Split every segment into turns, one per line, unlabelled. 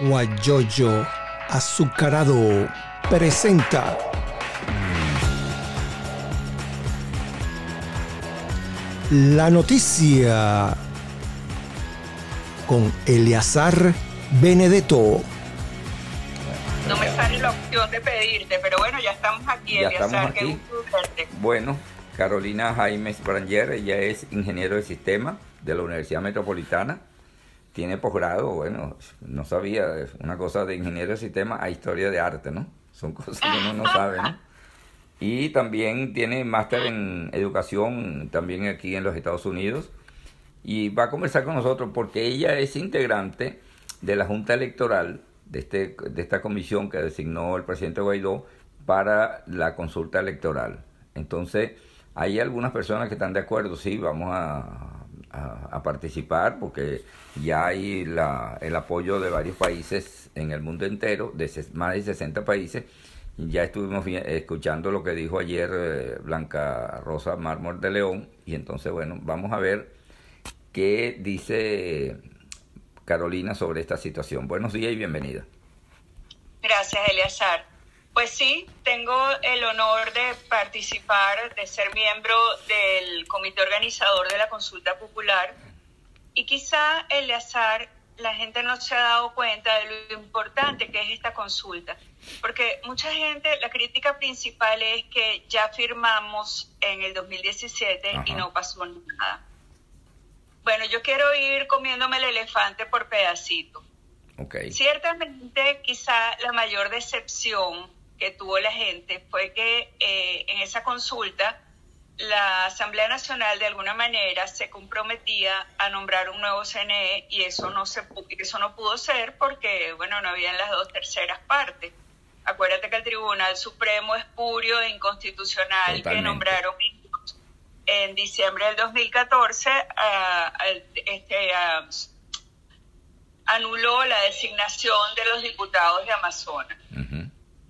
Guayoyo Azucarado presenta la noticia con Eleazar Benedetto.
No me sale la opción de pedirte, pero bueno, ya estamos aquí,
Ya
Eleazar,
estamos
qué
aquí.
gusto verte.
Bueno, Carolina Jaime Branger, ella es ingeniero de sistema de la Universidad Metropolitana. Tiene posgrado, bueno, no sabía, es una cosa de ingeniero de sistema a historia de arte, ¿no? Son cosas que uno no sabe, ¿no? Y también tiene máster en educación también aquí en los Estados Unidos. Y va a conversar con nosotros porque ella es integrante de la Junta Electoral, de, este, de esta comisión que designó el presidente Guaidó para la consulta electoral. Entonces, hay algunas personas que están de acuerdo, sí, vamos a, a- participar porque ya hay la- el apoyo de varios países en el mundo entero, de más de 60 países. Ya estuvimos vi- escuchando lo que dijo ayer eh, Blanca Rosa Mármol de León y entonces, bueno, vamos a ver qué dice Carolina sobre esta situación. Buenos días y bienvenida.
Gracias, Eleazar. Pues sí, tengo el honor de participar, de ser miembro del comité organizador de la consulta popular. Y quizá, Eleazar, la gente no se ha dado cuenta de lo importante que es esta consulta. Porque mucha gente, la crítica principal es que ya firmamos en el 2017 y no pasó nada. Bueno, yo quiero ir comiéndome el elefante por pedacito.
Ok.
Ciertamente, quizá la mayor decepción que tuvo la gente fue que eh, en esa consulta la Asamblea Nacional de alguna manera se comprometía a nombrar un nuevo CNE y eso no se eso no pudo ser porque bueno no habían las dos terceras partes. Acuérdate que el Tribunal Supremo espurio e inconstitucional que nombraron en diciembre del 2014 ah, al- este, ah, anuló la designación de los diputados de Amazonas.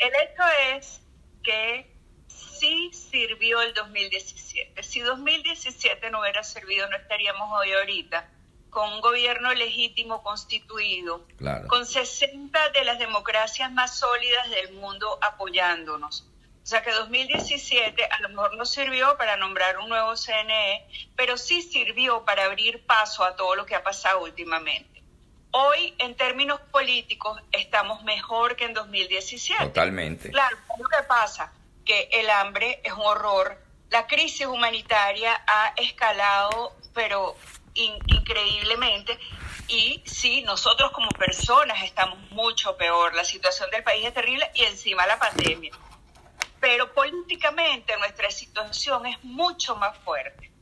El hecho es que sí sirvió el 2017. Si 2017 no hubiera servido, no estaríamos hoy ahorita con un gobierno legítimo constituido,
Claro.
con 60 de las democracias más sólidas del mundo apoyándonos. O sea que 2017 a lo mejor no sirvió para nombrar un nuevo CNE, pero sí sirvió para abrir paso a todo lo que ha pasado últimamente. Hoy, en términos políticos, estamos mejor que en 2017.
Totalmente.
Claro, ¿qué es lo que pasa? Que el hambre es un horror. La crisis humanitaria ha escalado, pero in- increíblemente. Y sí, nosotros como personas estamos mucho peor. La situación del país es terrible y encima la pandemia. Pero políticamente nuestra situación es mucho más fuerte.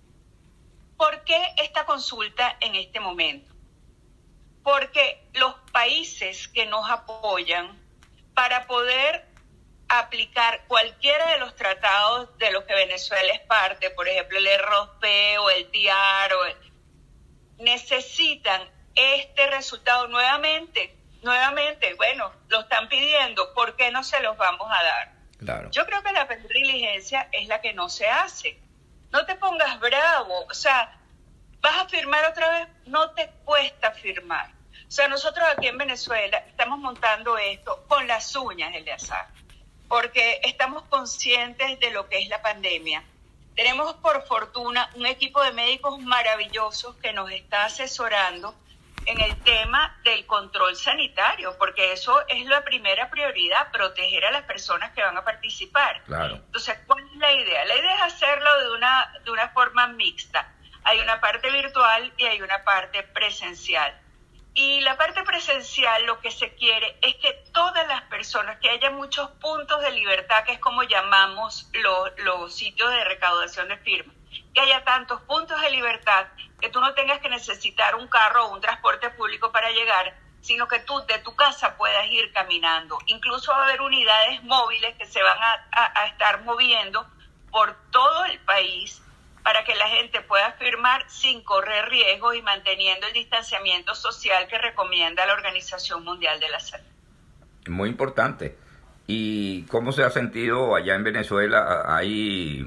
¿Por qué esta consulta en este momento? Porque los países que nos apoyan para poder aplicar cualquiera de los tratados de los que Venezuela es parte, por ejemplo el ROP o el TIAR, o el- necesitan este resultado nuevamente, nuevamente, bueno, lo están pidiendo, ¿por qué no se los vamos a dar?
Claro.
Yo creo que la diligencia es la que no se hace. No te pongas bravo, o sea, vas a firmar otra vez, no te cuesta firmar. O sea, nosotros aquí en Venezuela estamos montando esto con las uñas, Eleazar, porque estamos conscientes de lo que es la pandemia. Tenemos, por fortuna, un equipo de médicos maravillosos que nos está asesorando en el tema del control sanitario, porque eso es la primera prioridad, proteger a las personas que van a participar.
Claro.
Entonces, ¿cuál es la idea? La idea es hacerlo de una, de una forma mixta. Hay una parte virtual y hay una parte presencial. Y la parte presencial lo que se quiere es que todas las personas, que haya muchos puntos de libertad, que es como llamamos los, sitios de recaudación de firmas, que haya tantos puntos de libertad que tú no tengas que necesitar un carro o un transporte público para llegar, sino que tú de tu casa puedas ir caminando. Incluso va a haber unidades móviles que se van a, a- a estar moviendo por todo el país para que la gente pueda firmar sin correr riesgos y manteniendo el distanciamiento social que recomienda la Organización Mundial de la Salud.
Muy importante. ¿Y cómo se ha sentido allá en Venezuela? ¿Hay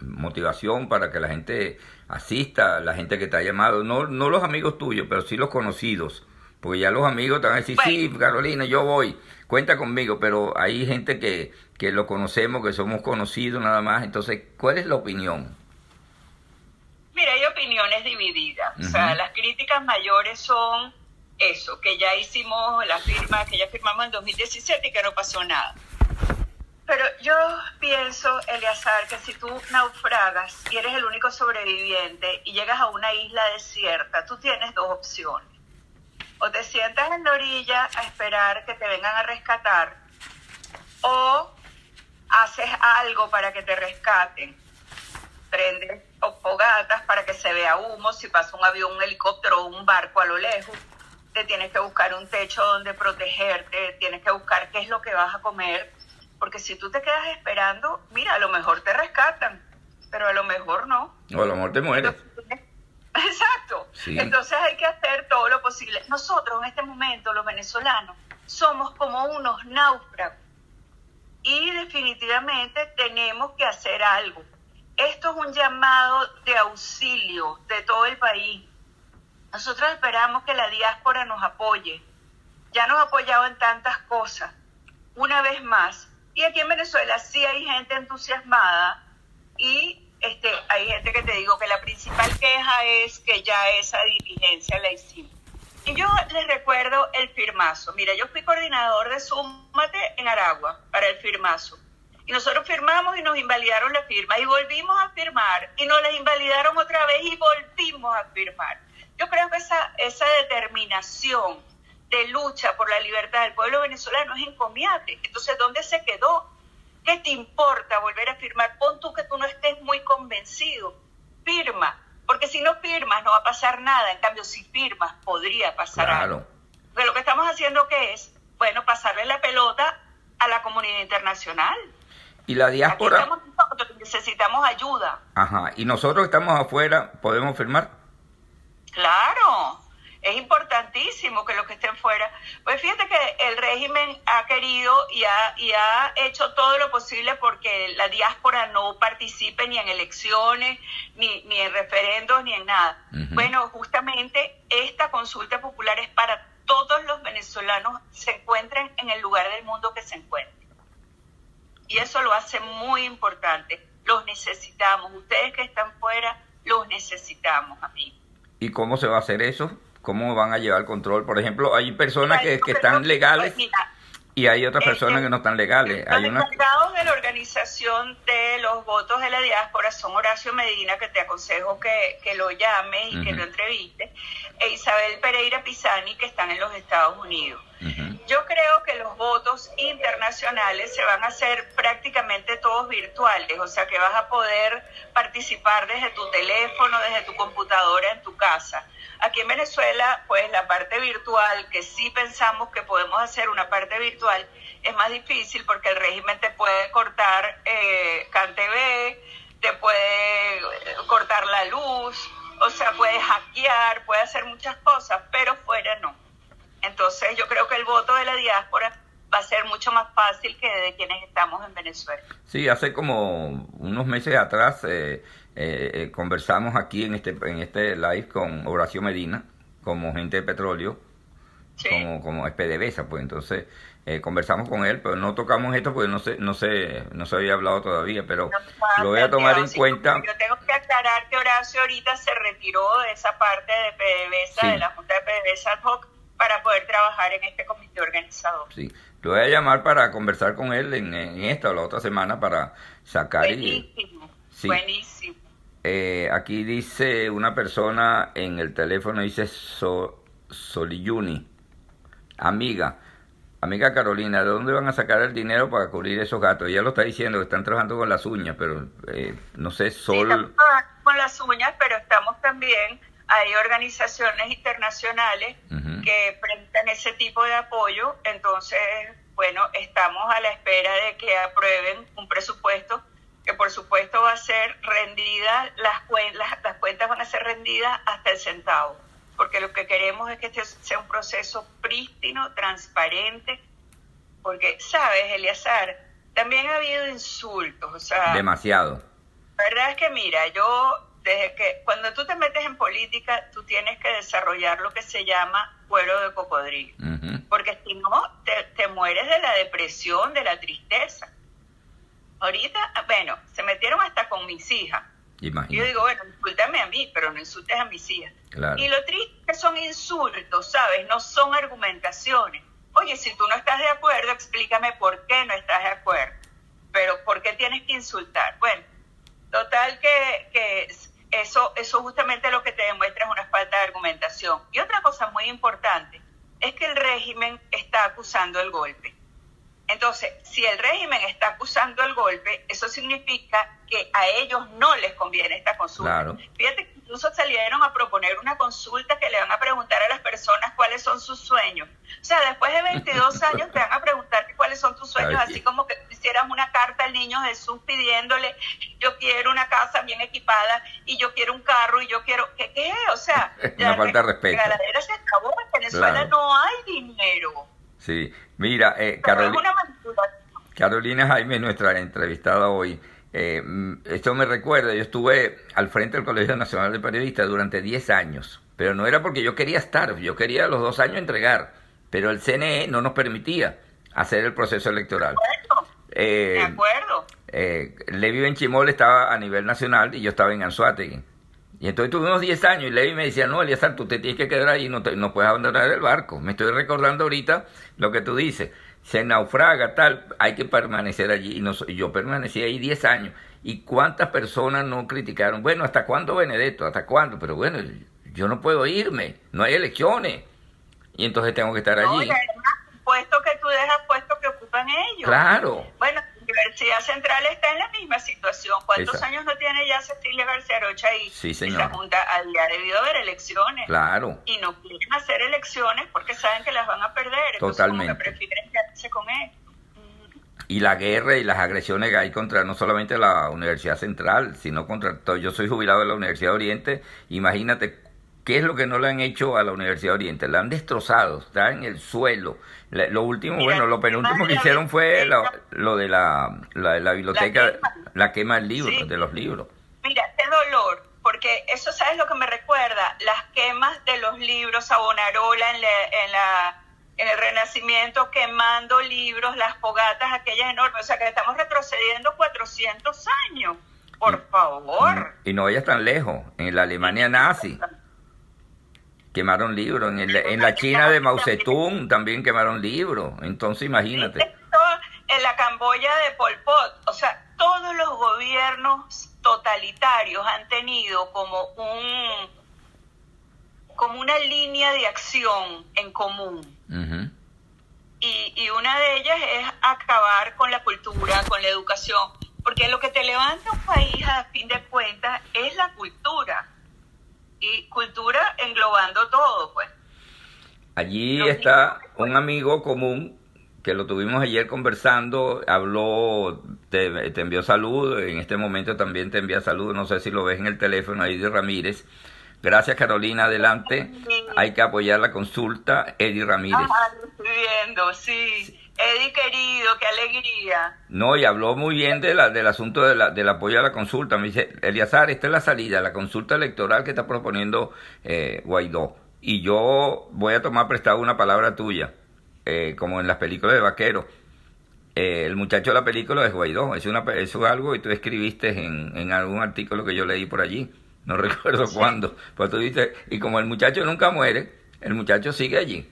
motivación para que la gente asista, la gente que te ha llamado? No, no los amigos tuyos, pero sí los conocidos Porque ya los amigos te van a decir, sí, Carolina, yo voy, cuenta conmigo, pero hay gente que, que lo conocemos, que somos conocidos nada más. Entonces, ¿cuál es la opinión?
Opiniones divididas. O sea, las críticas mayores son eso, que ya hicimos la firma, que ya firmamos en 2017 y que no pasó nada. Pero yo pienso, Eleazar, que si tú naufragas y eres el único sobreviviente y llegas a una isla desierta, tú tienes dos opciones. O te sientas en la orilla a esperar que te vengan a rescatar, o haces algo para que te rescaten. Prendes fogatas para que se vea humo, si pasa un avión, un helicóptero o un barco a lo lejos. Te tienes que buscar un techo donde protegerte, tienes que buscar qué es lo que vas a comer porque si tú te quedas esperando, mira, a lo mejor te rescatan, pero a lo mejor no.
O a lo mejor te mueres.
Exacto. Entonces hay que hacer todo lo posible. Nosotros en este momento, los venezolanos, somos como unos náufragos. Y definitivamente tenemos que hacer algo. Esto es un llamado de auxilio de todo el país. Nosotros esperamos que la diáspora nos apoye. Ya nos ha apoyado en tantas cosas. Una vez más, y aquí en Venezuela sí hay gente entusiasmada y este, hay gente que te digo que la principal queja es que ya esa diligencia la hicimos. Y yo les recuerdo el firmazo. Mira, yo fui coordinador de Súmate en Aragua para el firmazo. Y nosotros firmamos y nos invalidaron la firma y volvimos a firmar y nos la invalidaron otra vez y volvimos a firmar. Yo creo que esa, esa determinación de lucha por la libertad del pueblo venezolano es encomiable. Entonces, ¿dónde se quedó? ¿Qué te importa volver a firmar? Pon tú que tú no estés muy convencido. Firma, porque si no firmas no va a pasar nada. En cambio, si firmas podría pasar algo. Pero lo que estamos haciendo que es, bueno, pasarle la pelota a la comunidad internacional.
Y la diáspora...
necesitamos ayuda.
Ajá, y nosotros estamos afuera, ¿podemos firmar?
Claro, es importantísimo que los que estén fuera, pues fíjate que el régimen ha querido y ha, y ha hecho todo lo posible porque la diáspora no participe ni en elecciones, ni, ni en referendos, ni en nada. Bueno, justamente esta consulta popular es para todos los venezolanos se encuentren en el lugar del mundo que se encuentren. Y eso lo hace muy importante. Los necesitamos. Ustedes que están fuera, los necesitamos, amigos.
¿Y cómo se va a hacer eso? ¿Cómo van a llevar el control? Por ejemplo, hay personas que, que están legales y hay otras personas que no están legales.
Los encargados de la organización de los votos de la diáspora son Horacio Medina, que te aconsejo que, que lo llames y que lo entrevistes, e Isabel Pereira Pisani, que están en los Estados Unidos. Yo creo que los votos internacionales se van a hacer prácticamente todos virtuales, o sea que vas a poder participar desde tu teléfono, desde tu computadora, en tu casa. Aquí en Venezuela, pues la parte virtual, que sí pensamos que podemos hacer una parte virtual, es más difícil porque el régimen te puede cortar eh, CanTV, te puede cortar la luz, o sea, puede hackear, puede hacer muchas cosas, pero fuera no. Entonces yo creo que el voto de la diáspora va a ser mucho más fácil que de quienes estamos en Venezuela.
Sí, hace como unos meses atrás eh, eh, eh, conversamos aquí en este, en este live con Horacio Medina, como gente de petróleo, como, como PDVSA, pues entonces conversamos con él, pero no tocamos esto porque no se, no se, no se había hablado todavía, pero lo voy a tomar en cuenta.
Yo tengo que aclarar que Horacio ahorita se retiró de esa parte de PDVSA, de la Junta de PDVSA ad hoc, para poder trabajar en este comité organizador.
Sí, lo voy a llamar para conversar con él en, esta o la otra semana para sacar
buenísimo, buenísimo.
Eh, aquí dice una persona en el teléfono, dice so, Soliyuni, amiga, amiga Carolina, ¿de dónde van a sacar el dinero para cubrir esos gatos? Ya lo está diciendo, están trabajando con las uñas, pero eh, no sé, Sol...
con las uñas, pero estamos también hay organizaciones internacionales que prestan ese tipo de apoyo, entonces, bueno, estamos a la espera de que aprueben un presupuesto que por supuesto va a ser rendida, las, las, las cuentas van a ser rendidas hasta el centavo, porque lo que queremos es que este sea un proceso prístino, transparente, porque, sabes, Eliazar, también ha habido insultos, o sea...
Demasiado.
La verdad es que, mira, yo desde que cuando tú te metes en política, tú tienes que desarrollar lo que se llama cuero de cocodrilo. Porque si no, te, te mueres de la depresión, de la tristeza. Ahorita, bueno, se metieron hasta con mis hijas. Y yo
Imagínate.
digo, bueno, insúltame a mí, pero no insultes a mis hijas.
Claro.
Y lo triste es que son insultos, ¿sabes? No son argumentaciones. Oye, si tú no estás de acuerdo, explícame por qué no estás de acuerdo. Pero ¿por qué tienes que insultar? Bueno, total que, que eso, eso justamente lo que te demuestra es una falta de argumentación. Y otra cosa muy importante es que el régimen está acusando el golpe. Entonces, si el régimen está acusando el golpe, eso significa que a ellos no les conviene esta consulta.
Claro.
Fíjate que incluso salieron a proponer una consulta que le van a preguntar a las personas cuáles son sus sueños. O sea, después de 22 años te van a preguntar cuáles son tus sueños,
Ay.
así como que hicieras una carta al niño Jesús pidiéndole, yo quiero una casa bien equipada y yo quiero un carro y yo quiero, ¿qué qué? O sea,
Una
la
falta de respeto.
regaladera se acabó, en Venezuela
Claro.
no hay dinero.
Sí. Mira, eh,
Pero es
Caroli-
una manipulación.
Carolina Jaime, nuestra entrevistada hoy. eh, mm, esto me recuerda, yo estuve al frente del Colegio Nacional de Periodistas durante 10 años, pero no era porque yo quería estar, yo quería los dos años entregar, pero el CNE no nos permitía hacer el proceso electoral.
De acuerdo,
Eh,
de acuerdo.
eh, Levi Benchimol estaba a nivel nacional y yo estaba en Anzuategui. Y entonces tuvimos 10 años y Levi me decía, no, Eliazar, tú te tienes que quedar ahí, no, te- no puedes abandonar el barco. Me estoy recordando ahorita lo que tú dices. Se naufraga, tal, hay que permanecer allí. Y y yo permanecí ahí 10 años. ¿Y cuántas personas no criticaron? Bueno, ¿hasta cuándo Benedetto? ¿Hasta cuándo? Pero bueno, yo no puedo irme, no hay elecciones. Y entonces tengo que estar
No,
allí.
y además, puesto que tú dejas puesto que ocupan ellos.
Claro.
Bueno, Universidad Central está en la misma situación. ¿Cuántos
Exacto.
años no tiene ya Cecilia García Rocha ahí?
Sí,
Y
señora.
la Junta al día debido haber elecciones.
Claro.
Y no quieren hacer elecciones porque saben que las van a perder. Entonces,
Totalmente.
Como que prefieren quedarse con él.
y la guerra y las agresiones que hay contra no solamente la Universidad Central, sino contra todo. Yo soy jubilado de la Universidad de Oriente, imagínate qué es lo que no le han hecho a la Universidad de Oriente, la han destrozado, está en el suelo. La- lo último,
Mira,
bueno, lo penúltimo que hicieron fue lo, de la, la, la biblioteca,
quema.
la quema del libro,
Sí.
de los libros.
Mira, qué dolor, porque eso, ¿sabes lo que me recuerda? Las quemas de los libros, Savonarola en, la, en, la, en el Renacimiento, quemando libros, las fogatas aquellas enormes. O sea, que estamos retrocediendo 400 años. Por favor.
Y no vayas tan lejos, en la Alemania nazi quemaron libros, en, el- en la China de Mao Zedong también quemaron libros, entonces imagínate.
En la Camboya de Pol Pot, o sea, todos los gobiernos totalitarios han tenido como un como una línea de acción en común. Y, y una de ellas es acabar con la cultura, con la educación, porque lo que te levanta un país a fin de cuentas es la cultura. Y cultura englobando todo, pues.
Allí
Los
está
niños.
un amigo común que lo tuvimos ayer conversando, habló, te, te envió saludos, en este momento también te envía saludos, no sé si lo ves en el teléfono ahí de Ramírez. Gracias Carolina, adelante. Hay que apoyar la consulta, Eddie Ramírez.
Ah, estoy viendo, sí. Eddie querido, qué alegría.
No, y habló muy bien de la, del asunto de la, del apoyo a la consulta. Me dice, Eliazar, esta es la salida, la consulta electoral que está proponiendo eh, Guaidó. Y yo voy a tomar prestado una palabra tuya, eh, como en las películas de vaquero. Eh, el muchacho de la película es Guaidó, es una, eso es algo que tú escribiste en, en algún artículo que yo leí por allí, no recuerdo cuándo. Pues tú dices, y como el muchacho nunca muere, el muchacho sigue allí,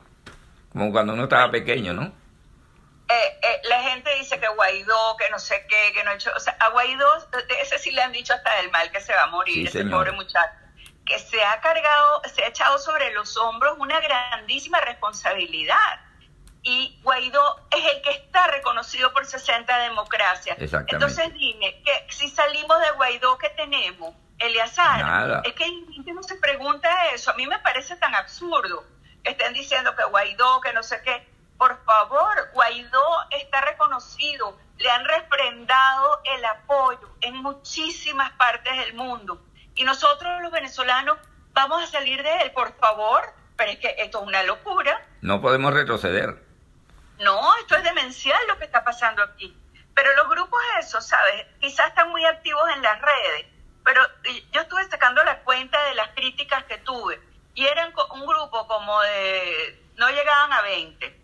como cuando uno estaba pequeño, ¿no?
Eh, eh, la gente dice que Guaidó, que no sé qué, que no ha hecho. O sea, a Guaidó, ese sí le han dicho hasta del mal que se va a morir,
Sí,
ese pobre muchacho. Que se ha cargado, se ha echado sobre los hombros una grandísima responsabilidad. Y Guaidó es el que está reconocido por 60 democracias. Entonces dime, que si salimos de Guaidó, ¿qué tenemos? Eleazar.
Nada.
Es que no se pregunta eso. A mí me parece tan absurdo que estén diciendo que Guaidó, que no sé qué. Por favor, Guaidó está reconocido. Le han refrendado el apoyo en muchísimas partes del mundo. Y nosotros los venezolanos vamos a salir de él, por favor. Pero es que esto es una locura.
No podemos retroceder.
No, esto es demencial lo que está pasando aquí. Pero los grupos esos, ¿sabes? Quizás están muy activos en las redes, pero yo estuve sacando la cuenta de las críticas que tuve y eran un grupo como de, no llegaban a 20 y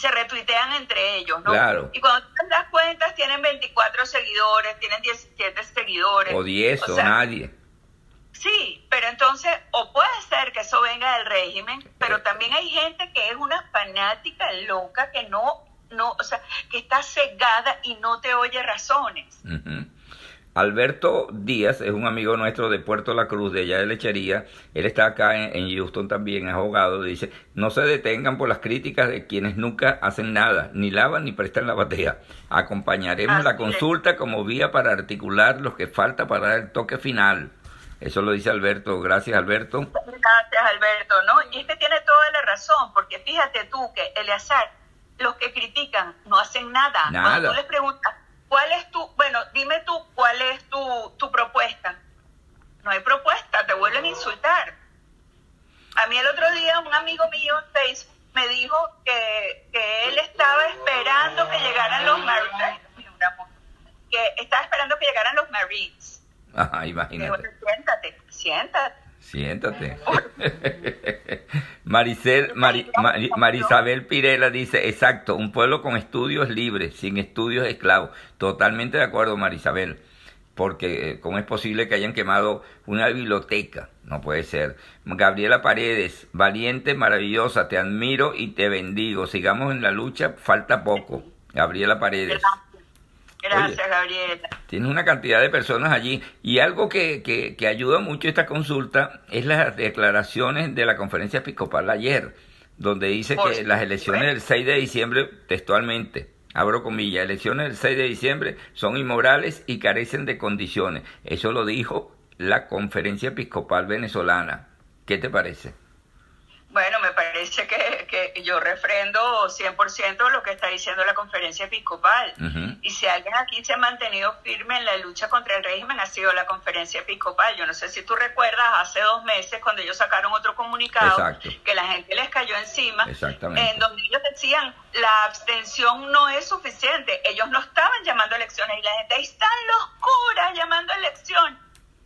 se retuitean entre ellos, ¿no?
Claro.
Y cuando te das cuentas tienen 24 seguidores, tienen 17 seguidores.
O 10 o, nadie.
Sí, pero entonces, o puede ser que eso venga del régimen, pero también hay gente que es una fanática loca que no, no, o sea, que está cegada y no te oye razones.
Alberto Díaz es un amigo nuestro de Puerto La Cruz, de allá de Lechería. Él está acá en, Houston también, es abogado. Dice, no se detengan por las críticas de quienes nunca hacen nada, ni lavan ni prestan la batea. Acompañaremos la consulta como vía para articular lo que falta para dar el toque final. Eso lo dice Alberto. Gracias, Alberto.
Gracias, Alberto. ¿no? Y este tiene toda la razón, porque fíjate tú que Eleazar, los que critican no hacen nada.
Nada. Cuando
tú les preguntas, ¿Cuál es tu, bueno, dime tú, cuál es tu, tu propuesta? No hay propuesta, te vuelven a insultar. A mí el otro día un amigo mío en Facebook me dijo que, que él estaba esperando que llegaran los Marines, que estaba esperando que llegaran los Marines.
Ajá, imagínate.
siéntate, siéntate.
Siéntate. Maricel, Marisabel Pirela dice, exacto, un pueblo con estudios libres, sin estudios esclavos. Totalmente de acuerdo, Marisabel. Porque eh, ¿cómo es posible que hayan quemado una biblioteca? No puede ser. Gabriela Paredes, valiente, maravillosa, te admiro y te bendigo. Sigamos en la lucha, falta poco. Gabriela Paredes.
Gracias, Gabriela.
Tiene una cantidad de personas allí. Y algo que, que, que, ayuda mucho esta consulta es las declaraciones de la conferencia episcopal ayer, donde dice que las elecciones del 6 de diciembre, textualmente, abro comillas, elecciones del 6 de diciembre son inmorales y carecen de condiciones. Eso lo dijo la conferencia episcopal venezolana. ¿Qué te parece?
Bueno, me parece que, que yo refrendo 100% lo que está diciendo la conferencia episcopal. Y si alguien aquí se ha mantenido firme en la lucha contra el régimen, ha sido la conferencia episcopal. Yo no sé si tú recuerdas hace dos meses cuando ellos sacaron otro comunicado que la gente les cayó encima, en donde ellos decían la abstención no es suficiente. Ellos no estaban llamando a elecciones y la gente, ahí están los curas llamando a elección.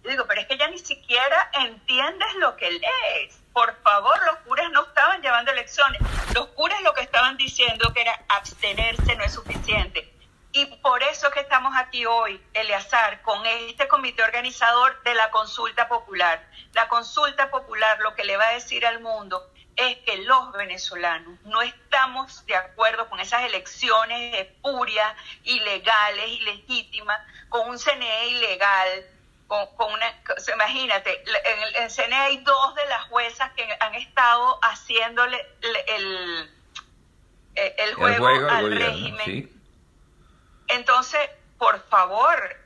Yo digo, pero es que ya ni siquiera entiendes lo que lees por favor, los curas no estaban llevando elecciones. Los curas lo que estaban diciendo que era abstenerse no es suficiente. Y por eso que estamos aquí hoy, Eleazar, con este comité organizador de la consulta popular. La consulta popular lo que le va a decir al mundo es que los venezolanos no estamos de acuerdo con esas elecciones espurias, ilegales, ilegítimas, con un CNE ilegal, con, una, imagínate, en el, en CNE hay dos de las juezas que han estado haciéndole el, el, juego, al régimen. Entonces, por favor,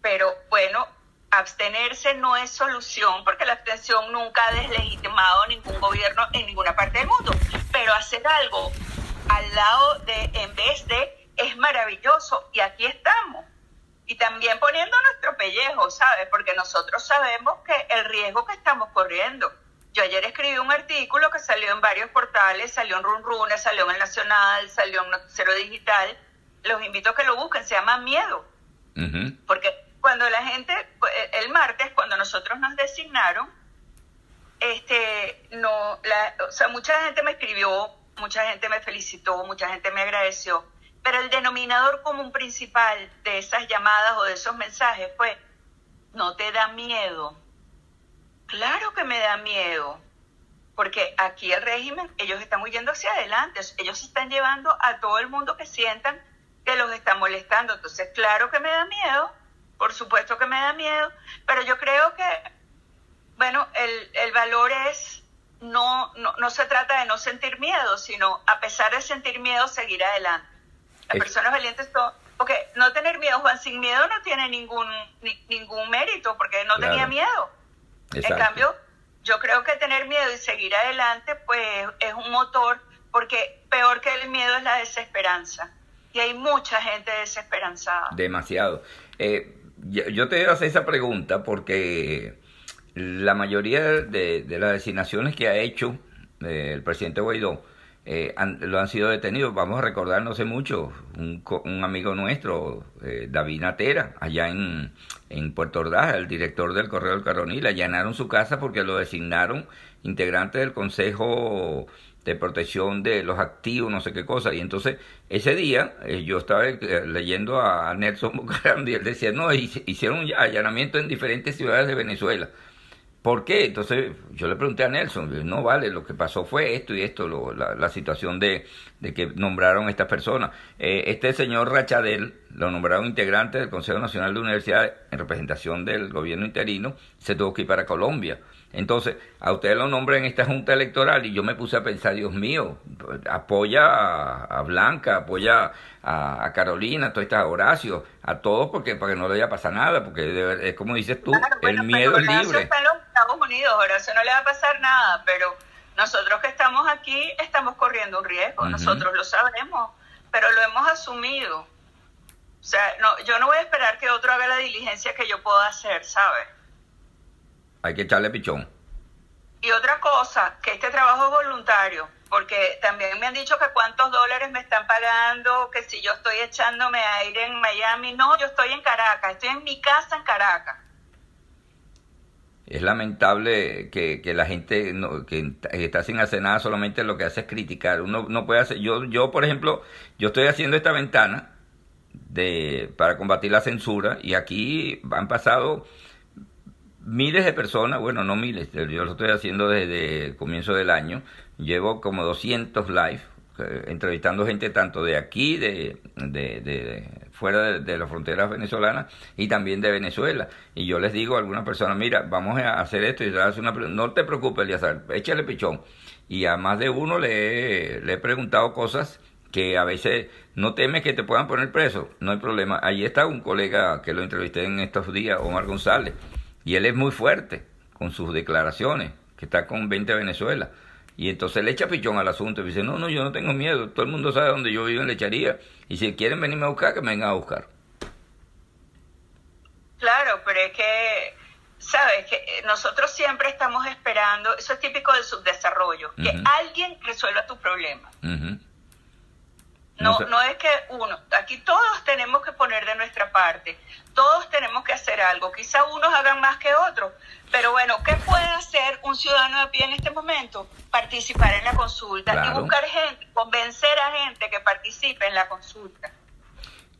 pero bueno, abstenerse no es solución porque la abstención nunca ha deslegitimado ningún gobierno en ninguna parte del mundo, pero hacer algo al lado de, en vez de, es maravilloso y aquí estamos y también poniendo nuestro pellejo, ¿sabes? Porque nosotros sabemos que el riesgo que estamos corriendo. Yo ayer escribí un artículo que salió en varios portales, salió en Run Run, salió en El Nacional, salió en Noticiero Digital. Los invito a que lo busquen, se llama Miedo. Porque cuando la gente, el martes, cuando nosotros nos designaron, este, no, la, o sea, mucha gente me escribió, mucha gente me felicitó, mucha gente me agradeció pero el denominador común principal de esas llamadas o de esos mensajes fue, ¿no te da miedo? Claro que me da miedo, porque aquí el régimen, ellos están huyendo hacia adelante, ellos están llevando a todo el mundo que sientan que los están molestando. Entonces, claro que me da miedo, por supuesto que me da miedo, pero yo creo que, bueno, el, el valor es, no, no, no se trata de no sentir miedo, sino a pesar de sentir miedo, seguir adelante. Las personas valientes son... Porque no tener miedo, Juan, sin miedo no tiene ningún, ningún mérito, porque no tenía miedo. En cambio, yo creo que tener miedo y seguir adelante, pues es un motor, porque peor que el miedo es la desesperanza. Y hay mucha gente desesperanzada.
Demasiado. Eh, yo te voy a hacer esa pregunta porque la mayoría de, las designaciones que ha hecho eh, el presidente Guaidó, eh, lo han sido detenidos. Vamos a recordar no sé mucho, un, un amigo nuestro, eh, David Natera, allá en, en Puerto Ordaz, el director del Correo del Caronil, allanaron su casa porque lo designaron integrante del Consejo de Protección de los Activos, no sé qué cosa. Y entonces, ese día, eh, yo estaba leyendo a Nelson Bucaram y él decía, no, hicieron allanamiento en diferentes ciudades de Venezuela. ¿Por qué? Entonces yo le pregunté a Nelson, no vale, lo que pasó fue esto y esto, la, situación de, que nombraron estas personas. Eh, este señor Rachadel lo nombraron integrante del Consejo Nacional de Universidades en representación del gobierno interino, se tuvo que ir para Colombia. Entonces, a ustedes lo nombran en esta junta electoral y yo me puse a pensar, Dios mío, apoya a, Blanca, apoya a, Carolina, a estas Horacio, a todos porque para que no le vaya a pasar nada, porque es como dices tú, el miedo es libre.
Está en los Estados Unidos, Horacio no le va a pasar nada, pero nosotros que estamos aquí estamos corriendo un riesgo, nosotros lo sabemos, pero lo hemos asumido. O sea, no, yo no voy a esperar que otro haga la diligencia que yo pueda hacer, ¿sabes?
Hay que echarle pichón.
Y otra cosa, que este trabajo es voluntario, porque también me han dicho que cuántos dólares me están pagando, que si yo estoy echándome aire en Miami, no, yo estoy en Caracas, estoy en mi casa en Caracas.
Es lamentable que, que la gente que está sin hacer nada solamente lo que hace es criticar. Uno no puede hacer. Yo, yo por ejemplo, yo estoy haciendo esta ventana de para combatir la censura y aquí han pasado miles de personas, bueno, no miles, yo lo estoy haciendo desde el comienzo del año, llevo como 200 live, eh, entrevistando gente tanto de aquí, de, de, fuera de, las fronteras venezolanas y también de Venezuela. Y yo les digo a algunas personas, mira, vamos a hacer esto y hace una no te preocupes, Eliazar, échale pichón. Y a más de uno le, le he preguntado cosas que a veces no temes que te puedan poner preso, no hay problema. Ahí está un colega que lo entrevisté en estos días, Omar González, y él es muy fuerte con sus declaraciones, que está con 20 Venezuela. Y entonces le echa pichón al asunto y dice, no, no, yo no tengo miedo, todo el mundo sabe dónde yo vivo en lecharía. Y si quieren venirme a buscar, que me vengan a buscar.
Claro, pero es que, ¿sabes? Que nosotros siempre estamos esperando, eso es típico del subdesarrollo, que alguien resuelva tu problema. No, no es que uno, aquí todos tenemos que poner de nuestra parte, todos tenemos que hacer algo, quizá unos hagan más que otros, pero bueno, ¿qué puede hacer un ciudadano de pie en este momento? Participar en la consulta y buscar gente, convencer a gente que participe en la consulta.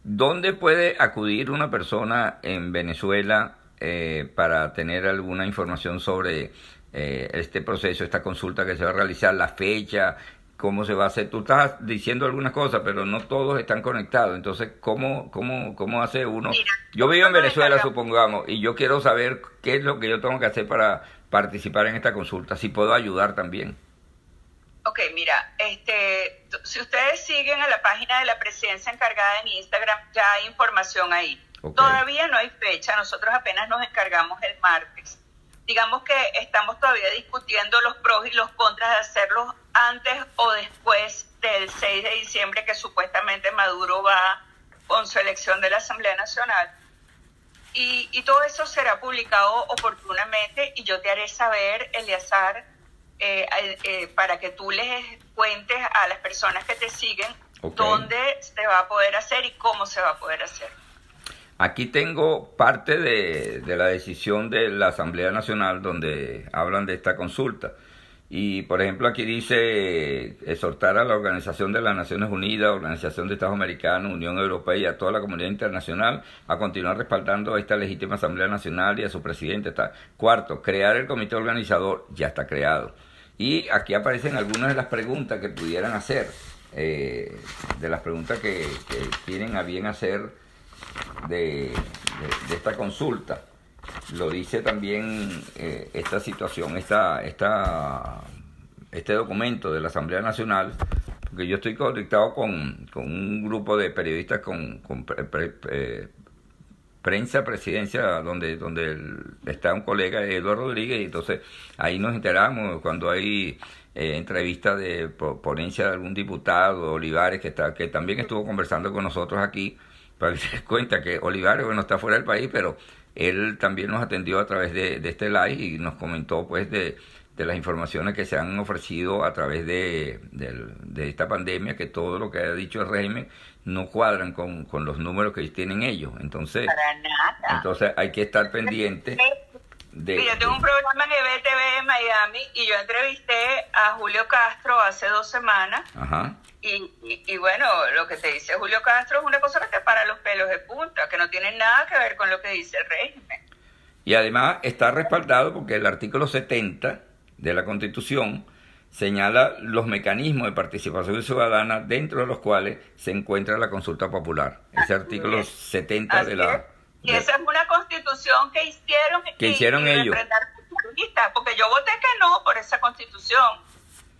¿Dónde puede acudir una persona en Venezuela eh, para tener alguna información sobre eh, este proceso, esta consulta que se va a realizar, la fecha, cómo se va a hacer. Tú estás diciendo algunas cosas, pero no todos están conectados. Entonces, ¿cómo, cómo, cómo hace uno? yo vivo en Venezuela, supongamos, y yo quiero saber qué es lo que yo tengo que hacer para participar en esta consulta, si puedo ayudar también.
Ok, mira, este, si ustedes siguen a la página de la presidencia encargada en Instagram, ya hay información ahí. Todavía no hay fecha, nosotros apenas nos encargamos el martes digamos que estamos todavía discutiendo los pros y los contras de hacerlo antes o después del 6 de diciembre, que supuestamente Maduro va con su elección de la Asamblea Nacional. Y, todo eso será publicado oportunamente y yo te haré saber, Eleazar, eh, eh, para que tú les cuentes a las personas que te siguen dónde se va a poder hacer y cómo se va a poder hacer.
Aquí tengo parte de, la decisión de la Asamblea Nacional donde hablan de esta consulta. Y, por ejemplo, aquí dice exhortar a la Organización de las Naciones Unidas, Organización de Estados Americanos, Unión Europea y a toda la comunidad internacional a continuar respaldando a esta legítima Asamblea Nacional y a su presidente. Cuarto, crear el comité organizador, ya está creado. Y aquí aparecen algunas de las preguntas que pudieran hacer, eh, de las preguntas que, que tienen a bien hacer de, esta consulta. Lo dice también eh, esta situación, esta, esta, este documento de la Asamblea Nacional, porque yo estoy conectado con, un grupo de periodistas con, eh, prensa presidencia donde donde está un colega Eduardo Rodríguez y entonces ahí nos enteramos cuando hay eh, entrevistas de ponencia de algún diputado Olivares que está que también estuvo conversando con nosotros aquí para que se cuenta que Olivares, bueno, está fuera del país, pero él también nos atendió a través de, este live y nos comentó pues de, de las informaciones que se han ofrecido a través de, de, esta pandemia, que todo lo que ha dicho el régimen no cuadran con, con los números que tienen ellos. Entonces, entonces hay que estar pendiente.
De, yo tengo un programa en EBTV en Miami y yo entrevisté a Julio Castro hace dos semanas. Y, y, bueno, lo que te dice Julio Castro es una cosa que te para los pelos de punta, que no tiene nada que ver con lo que dice el régimen.
Y además está respaldado porque el artículo 70 de la Constitución señala los mecanismos de participación ciudadana dentro de los cuales se encuentra la consulta popular. Ese artículo 70 de la...
Y esa es una constitución que hicieron,
que hicieron ellos.
Porque yo voté que no por esa constitución.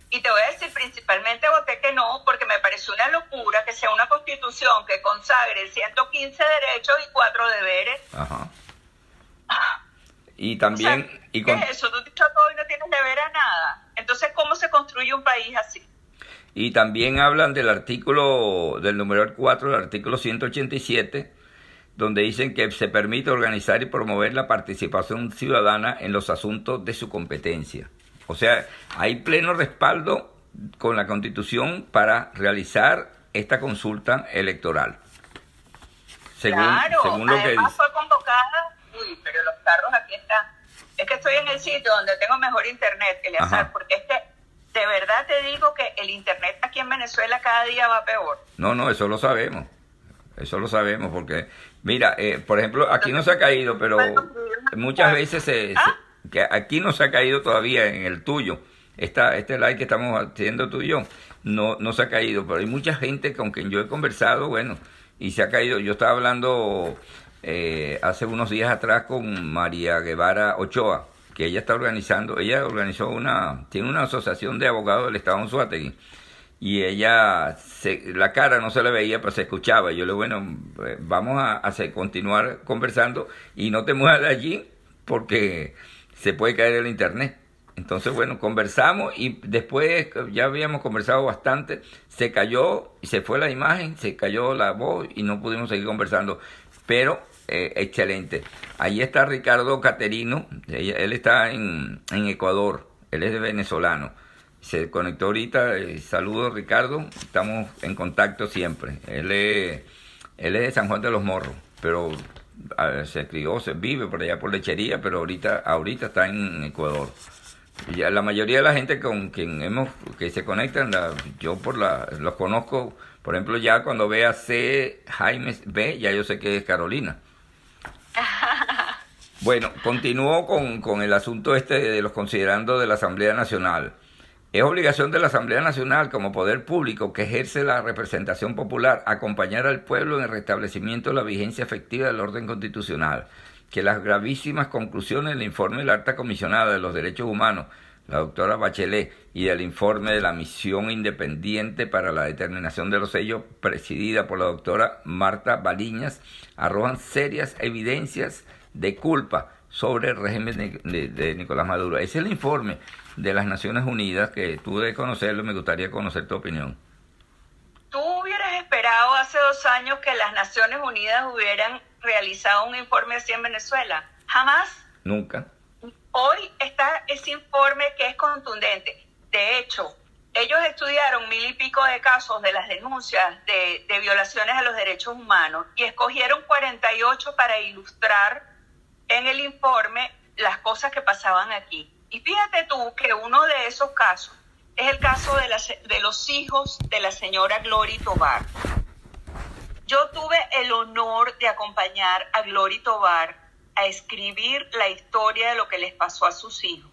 Y te voy a decir, principalmente voté que no, porque me pareció una locura que sea una constitución que consagre 115 derechos y 4 deberes. Ajá.
Y también...
y ¿Qué es eso? Tú dicho todo y no tienes deber a nada. Entonces, ¿cómo se construye un país así?
Y también hablan del artículo, del número 4, del artículo 187, donde dicen que se permite organizar y promover la participación ciudadana en los asuntos de su competencia. O sea, hay pleno respaldo con la Constitución para realizar esta consulta electoral.
Según, claro, según lo que dice. fue convocada uy, pero los carros aquí están. Es que estoy en el sitio donde tengo mejor internet, Eleazar, porque es que de verdad te digo que el internet aquí en Venezuela cada día va peor.
No, no, eso lo sabemos. Eso lo sabemos porque, mira, eh, por ejemplo, aquí no se ha caído, pero muchas veces se, ¿Ah? Que aquí no se ha caído todavía en el tuyo. Esta, este like que estamos haciendo tú y yo no, no se ha caído, pero hay mucha gente con quien yo he conversado, bueno, y se ha caído. Yo estaba hablando eh, hace unos días atrás con María Guevara Ochoa, que ella está organizando, ella organizó una, tiene una asociación de abogados del Estado en Suátegui, y ella, la cara no se le veía, pero se escuchaba. Yo le bueno, eh, vamos a, hacer, continuar conversando y no te muevas de allí porque se puede caer el internet. Entonces, bueno, conversamos y después ya habíamos conversado bastante, se cayó y se fue la imagen, se cayó la voz y no pudimos seguir conversando. Pero eh, excelente. Ahí está Ricardo Caterino, él está en, en, Ecuador, él es venezolano. Se conectó ahorita, eh, saludos Ricardo, estamos en contacto siempre. Él es, él es de San Juan de los Morros, pero se crió, se vive por allá por lechería, pero ahorita, ahorita está en Ecuador. Ya la mayoría de la gente con quien hemos que se conectan, yo por la, los conozco, por ejemplo, ya cuando ve a C. Jaime B, ya yo sé que es Carolina. Bueno, continúo con, con, el asunto este de los considerando de la Asamblea Nacional. Es obligación de la Asamblea Nacional como poder público que ejerce la representación popular acompañar al pueblo en el restablecimiento de la vigencia efectiva del orden constitucional, que las gravísimas conclusiones del informe de la alta comisionada de los derechos humanos, la doctora Bachelet, y del informe de la misión independiente para la determinación de los sellos, presidida por la doctora Marta Baliñas, arrojan serias evidencias de culpa sobre el régimen de, Nicolás Maduro. Ese es el informe de las Naciones Unidas que tú debes conocerlo me gustaría conocer tu opinión.
¿Tú hubieras esperado hace dos años que las Naciones Unidas hubieran realizado un informe así en Venezuela? ¿Jamás?
Nunca.
Hoy está ese informe que es contundente. De hecho, ellos estudiaron mil y pico de casos de las denuncias de, de violaciones a los derechos humanos y escogieron 48 para ilustrar en el informe las cosas que pasaban aquí. Y fíjate tú que uno de esos casos es el caso de, de los hijos de la señora Glory Tobar. Yo tuve el honor de acompañar a Glory Tobar a escribir la historia de lo que les pasó a sus hijos.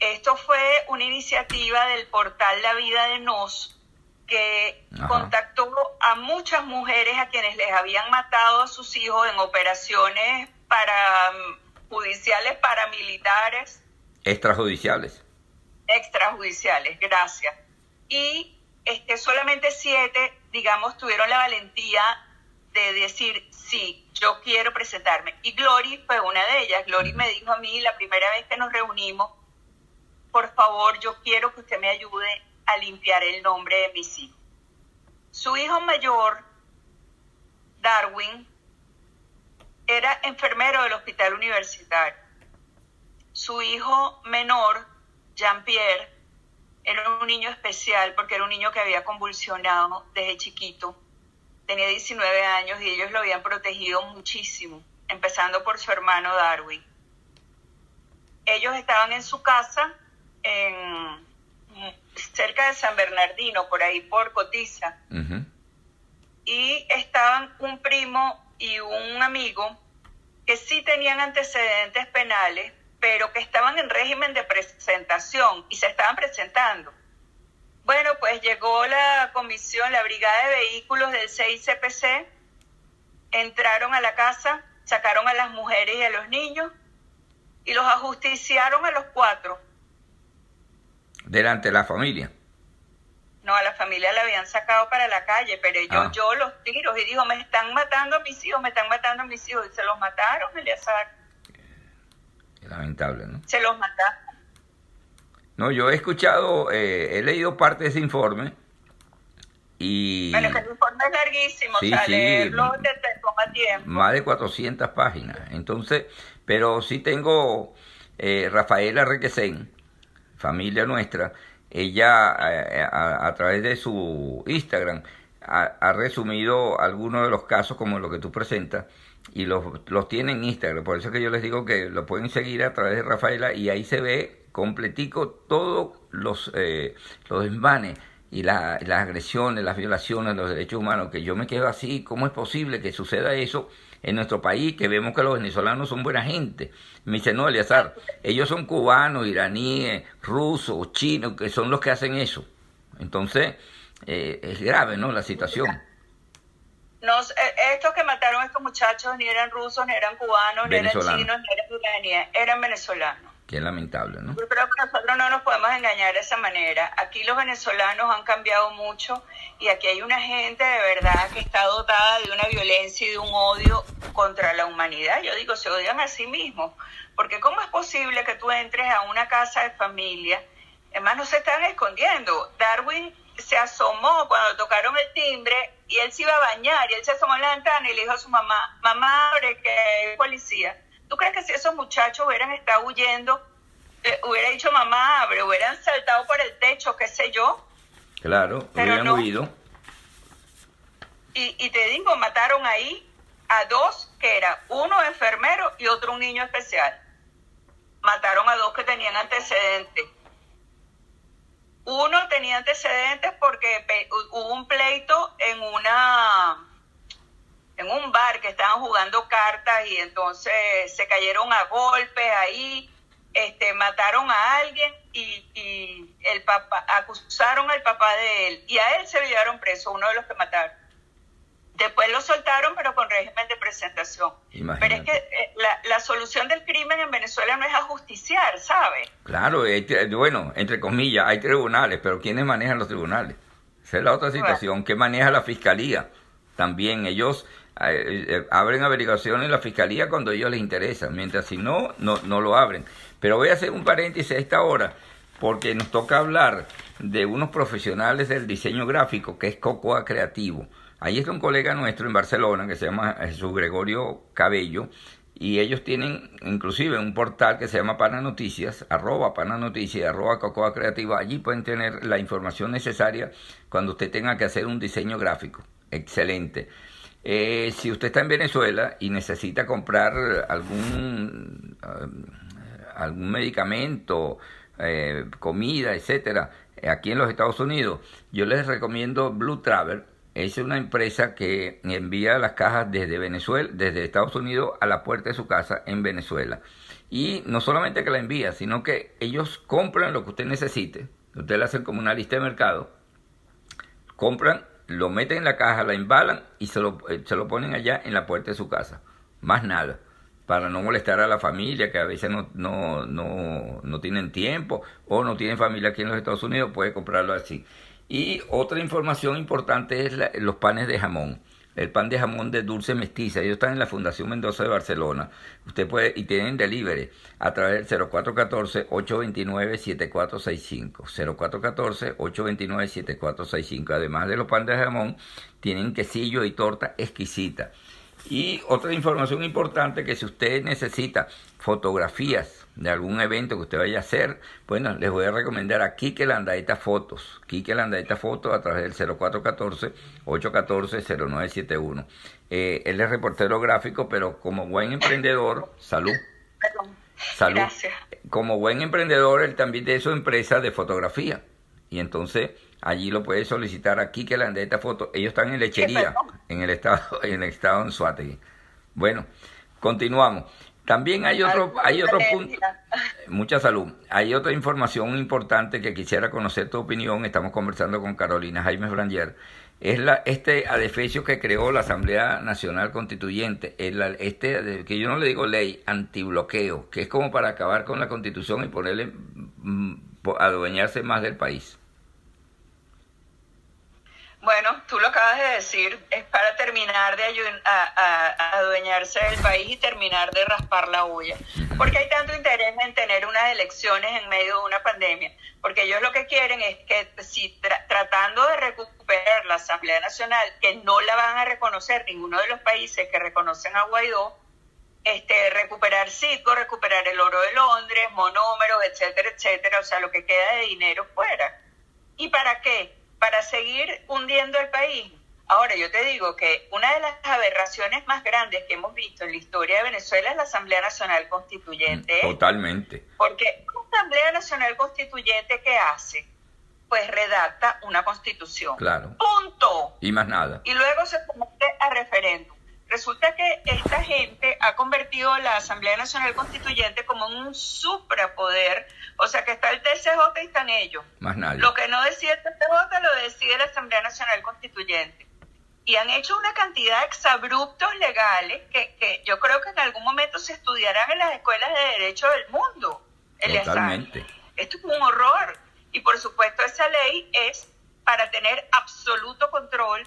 Esto fue una iniciativa del portal La Vida de Nos que contactó a muchas mujeres a quienes les habían matado a sus hijos en operaciones para mm, judiciales paramilitares.
Extrajudiciales.
Extrajudiciales, gracias. Y este, solamente siete, digamos, tuvieron la valentía de decir, sí, yo quiero presentarme. Y Glory fue una de ellas. Glory me dijo a mí la primera vez que nos reunimos, por favor, yo quiero que usted me ayude a limpiar el nombre de mis hijos. Su hijo mayor, Darwin, era enfermero del hospital universitario. Su hijo menor, Jean-Pierre era un niño especial porque era un niño que había convulsionado desde chiquito. Tenía 19 años y ellos lo habían protegido muchísimo, empezando por su hermano Darwin. Ellos estaban en su casa en cerca de San Bernardino, por ahí por Cotiza. Y estaban un primo y un amigo que sí tenían antecedentes penales, pero que estaban en régimen de presentación y se estaban presentando. Bueno, pues llegó la comisión, la brigada de vehículos del CICPC, entraron a la casa, sacaron a las mujeres y a los niños y los ajusticiaron a los cuatro.
Delante de la familia.
No, a la familia la habían sacado para la calle, pero yo,
Ah.
yo los tiros y dijo, me están matando a mis hijos, me están matando a mis hijos. Y se los mataron, Eleazar.
Lamentable, ¿no?
Se los mataron.
No, yo he escuchado, eh, he leído parte de ese informe y
Bueno, que el informe es larguísimo,
Sí,
o sea,
sí.
leerlo te, te toma tiempo.
más de 400 páginas. Entonces, pero sí tengo eh, Rafaela Requesén, familia nuestra, ella eh, a, a través de su Instagram ha, ha resumido algunos de los casos como lo que tú presentas y los, los tiene en Instagram. Por eso es que yo les digo que lo pueden seguir a través de Rafaela y ahí se ve completico todos los, eh, los desmanes y la- las agresiones, las violaciones de los derechos humanos, que yo me quedo así, ¿cómo es posible que suceda eso en nuestro país, que vemos que los venezolanos son buena gente? Me dice, no, Eliazar, ellos son cubanos, iraníes, rusos, chinos, que son los que hacen eso. Entonces, eh, es grave, ¿no? La situación.
No, eh, estos que mataron a estos muchachos ni eran rusos, ni eran cubanos, ni eran chinos, ni eran iraníes, eran venezolanos.
Es lamentable, ¿no?
Yo creo que nosotros no nos podemos engañar de esa manera. Aquí los venezolanos han cambiado mucho y aquí hay una gente de verdad que está dotada de una violencia y de un odio contra la humanidad. Yo digo, se odian a sí mismos. Porque ¿cómo es posible que tú entres a una casa de familia? Además, no se están escondiendo. Darwin se asomó cuando tocaron el timbre y él se iba a bañar y él se asomó en la ventana y le dijo a su mamá, mamá, abre que hay policía. ¿Tú crees que si esos muchachos hubieran estado huyendo, eh, hubiera dicho mamá, abre, hubieran saltado por el techo, qué sé yo?
Claro,
Pero
hubieran
no.
huido.
Y, y te digo, mataron ahí a dos, que era uno enfermero y otro un niño especial. Mataron a dos que tenían antecedentes. Uno tenía antecedentes porque hubo un pleito en una en un bar que estaban jugando cartas y entonces se cayeron a golpes ahí, este, mataron a alguien y, y el papá, acusaron al papá de él y a él se lo llevaron preso, uno de los que mataron. Después lo soltaron, pero con régimen de presentación.
Imagínate.
Pero es que eh, la, la solución del crimen en Venezuela no es ajusticiar, ¿sabes?
Claro, bueno, entre comillas, hay tribunales, pero ¿quiénes manejan los tribunales? Esa es la otra situación. ¿Qué maneja la fiscalía? También ellos eh, eh, abren averiguaciones en la fiscalía cuando a ellos les interesa, mientras si no, no, no lo abren. Pero voy a hacer un paréntesis a esta hora, porque nos toca hablar de unos profesionales del diseño gráfico, que es Cocoa Creativo. Ahí está un colega nuestro en Barcelona que se llama Jesús Gregorio Cabello y ellos tienen inclusive un portal que se llama Pana Noticias, arroba Pana Noticias, arroba Cocoa Creativa. Allí pueden tener la información necesaria cuando usted tenga que hacer un diseño gráfico. Excelente. Eh, si usted está en Venezuela y necesita comprar algún, eh, algún medicamento, eh, comida, etcétera, aquí en los Estados Unidos, yo les recomiendo Blue Travel. Es una empresa que envía las cajas desde Venezuela, desde Estados Unidos a la puerta de su casa en Venezuela. Y no solamente que la envía, sino que ellos compran lo que usted necesite. Usted le hacen como una lista de mercado. Compran, lo meten en la caja, la embalan y se lo, eh, se lo ponen allá en la puerta de su casa. Más nada. Para no molestar a la familia, que a veces no, no, no, no tienen tiempo o no tienen familia aquí en los Estados Unidos, puede comprarlo así. Y otra información importante es los panes de jamón. El pan de jamón de dulce mestiza. Ellos están en la Fundación Mendoza de Barcelona. Usted puede, y tienen delivery a través del 0414-829-7465. 0414-829-7465. Además de los panes de jamón, tienen quesillo y torta exquisita. Y otra información importante que si usted necesita fotografías de algún evento que usted vaya a hacer, bueno, les voy a recomendar a Quique Landaeta Fotos. Quique Landaeta Fotos a través del 0414-814-0971. Eh, él es reportero gráfico, pero como buen emprendedor, salud. Salud. Como buen emprendedor, él también tiene su empresa de fotografía. Y entonces allí lo puede solicitar aquí que Landaeta Fotos. Ellos están en lechería, en el estado, en el estado de Suátegui. Bueno, continuamos. También hay otro, hay otro punto. Mucha salud. Hay otra información importante que quisiera conocer tu opinión. Estamos conversando con Carolina Jaime Branger. Es la, este adefesio que creó la Asamblea Nacional Constituyente, este que yo no le digo ley, antibloqueo, que es como para acabar con la Constitución y ponerle mm, adueñarse más del país.
Bueno, tú lo acabas de decir, es para terminar de adueñarse del país y terminar de raspar la olla. Porque hay tanto interés en tener unas elecciones en medio de una pandemia. Porque ellos lo que quieren es que si tratando de recuperar la Asamblea Nacional, que no la van a reconocer ninguno de los países que reconocen a Guaidó, este, recuperar Citgo, recuperar el oro de Londres, monómeros, etcétera, etcétera, o sea, lo que queda de dinero fuera. ¿Y para qué? Para seguir hundiendo el país. Ahora, yo te digo que una de las aberraciones más grandes que hemos visto en la historia de Venezuela es la Asamblea Nacional Constituyente.
Mm, totalmente.
Porque Asamblea Nacional Constituyente, ¿qué hace? Pues redacta una constitución.
Claro.
Punto.
Y más nada.
Y luego se somete a referéndum. Resulta que esta gente ha convertido la Asamblea Nacional Constituyente como un suprapoder, o sea que está el TCJ y están ellos.
Más nadie.
Lo que no decide el TCJ lo decide la Asamblea Nacional Constituyente. Y han hecho una cantidad de exabruptos legales que, que yo creo que en algún momento se estudiarán en las escuelas de derecho del mundo.
Totalmente.
Esto es un horror. Y por supuesto esa ley es para tener absoluto control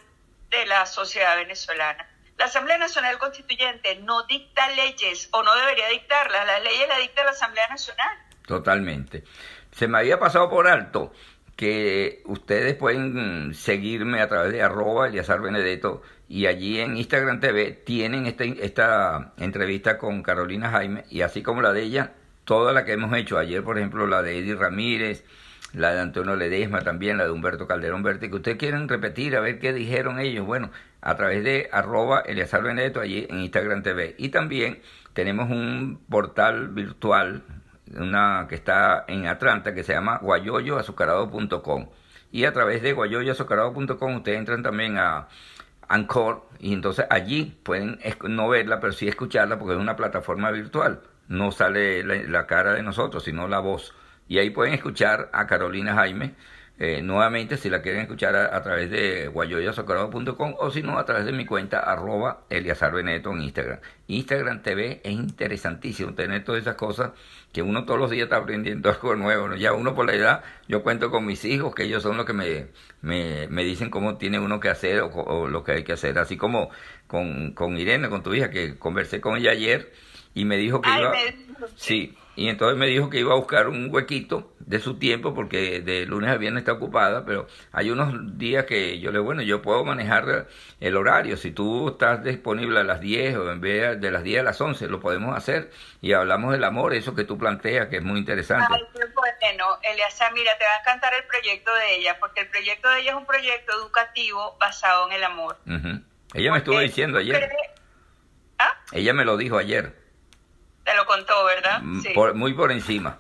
de la sociedad venezolana. La Asamblea Nacional Constituyente no dicta leyes o no debería dictarlas, las leyes las dicta la Asamblea Nacional.
Totalmente. Se me había pasado por alto que ustedes pueden seguirme a través de arroba Eliazar Benedetto y allí en Instagram TV tienen esta, esta entrevista con Carolina Jaime y así como la de ella, toda la que hemos hecho ayer, por ejemplo, la de Eddie Ramírez, la de Antonio Ledesma también, la de Humberto Calderón Verte, que ustedes quieren repetir, a ver qué dijeron ellos. Bueno, a través de arroba Eleazar Benedetto allí en Instagram TV. Y también tenemos un portal virtual una que está en Atlanta que se llama guayoyoazucarado.com. Y a través de guayoyoazucarado.com ustedes entran también a Anchor y entonces allí pueden no verla, pero sí escucharla porque es una plataforma virtual. No sale la cara de nosotros, sino la voz. Y ahí pueden escuchar a Carolina Jaime eh, nuevamente, si la quieren escuchar a, través de guayoyasocorado.com o si no, a través de mi cuenta arroba Eliazar en Instagram. Instagram TV es interesantísimo tener todas esas cosas que uno todos los días está aprendiendo algo nuevo. Ya uno por la edad, yo cuento con mis hijos, que ellos son los que me, me, me dicen cómo tiene uno que hacer o, lo que hay que hacer. Así como con, con Irene, con tu hija, que conversé con ella ayer y me dijo que iba... Sí, y entonces me dijo que iba a buscar un huequito de su tiempo porque de lunes a viernes está ocupada, pero hay unos días que yo le bueno, yo puedo manejar el horario. Si tú estás disponible a las 10 o en vez de las 10 a las 11, lo podemos hacer y hablamos del amor, eso que tú planteas, que es muy interesante.
Ay, bueno, Eliasa, mira, te va a encantar el proyecto de ella, porque el proyecto de ella es un proyecto educativo basado en el amor.
Ella me estuvo diciendo ayer.
¿Ah?
Ella me lo dijo ayer.
Te lo contó, ¿verdad?
Mm, sí. muy por encima.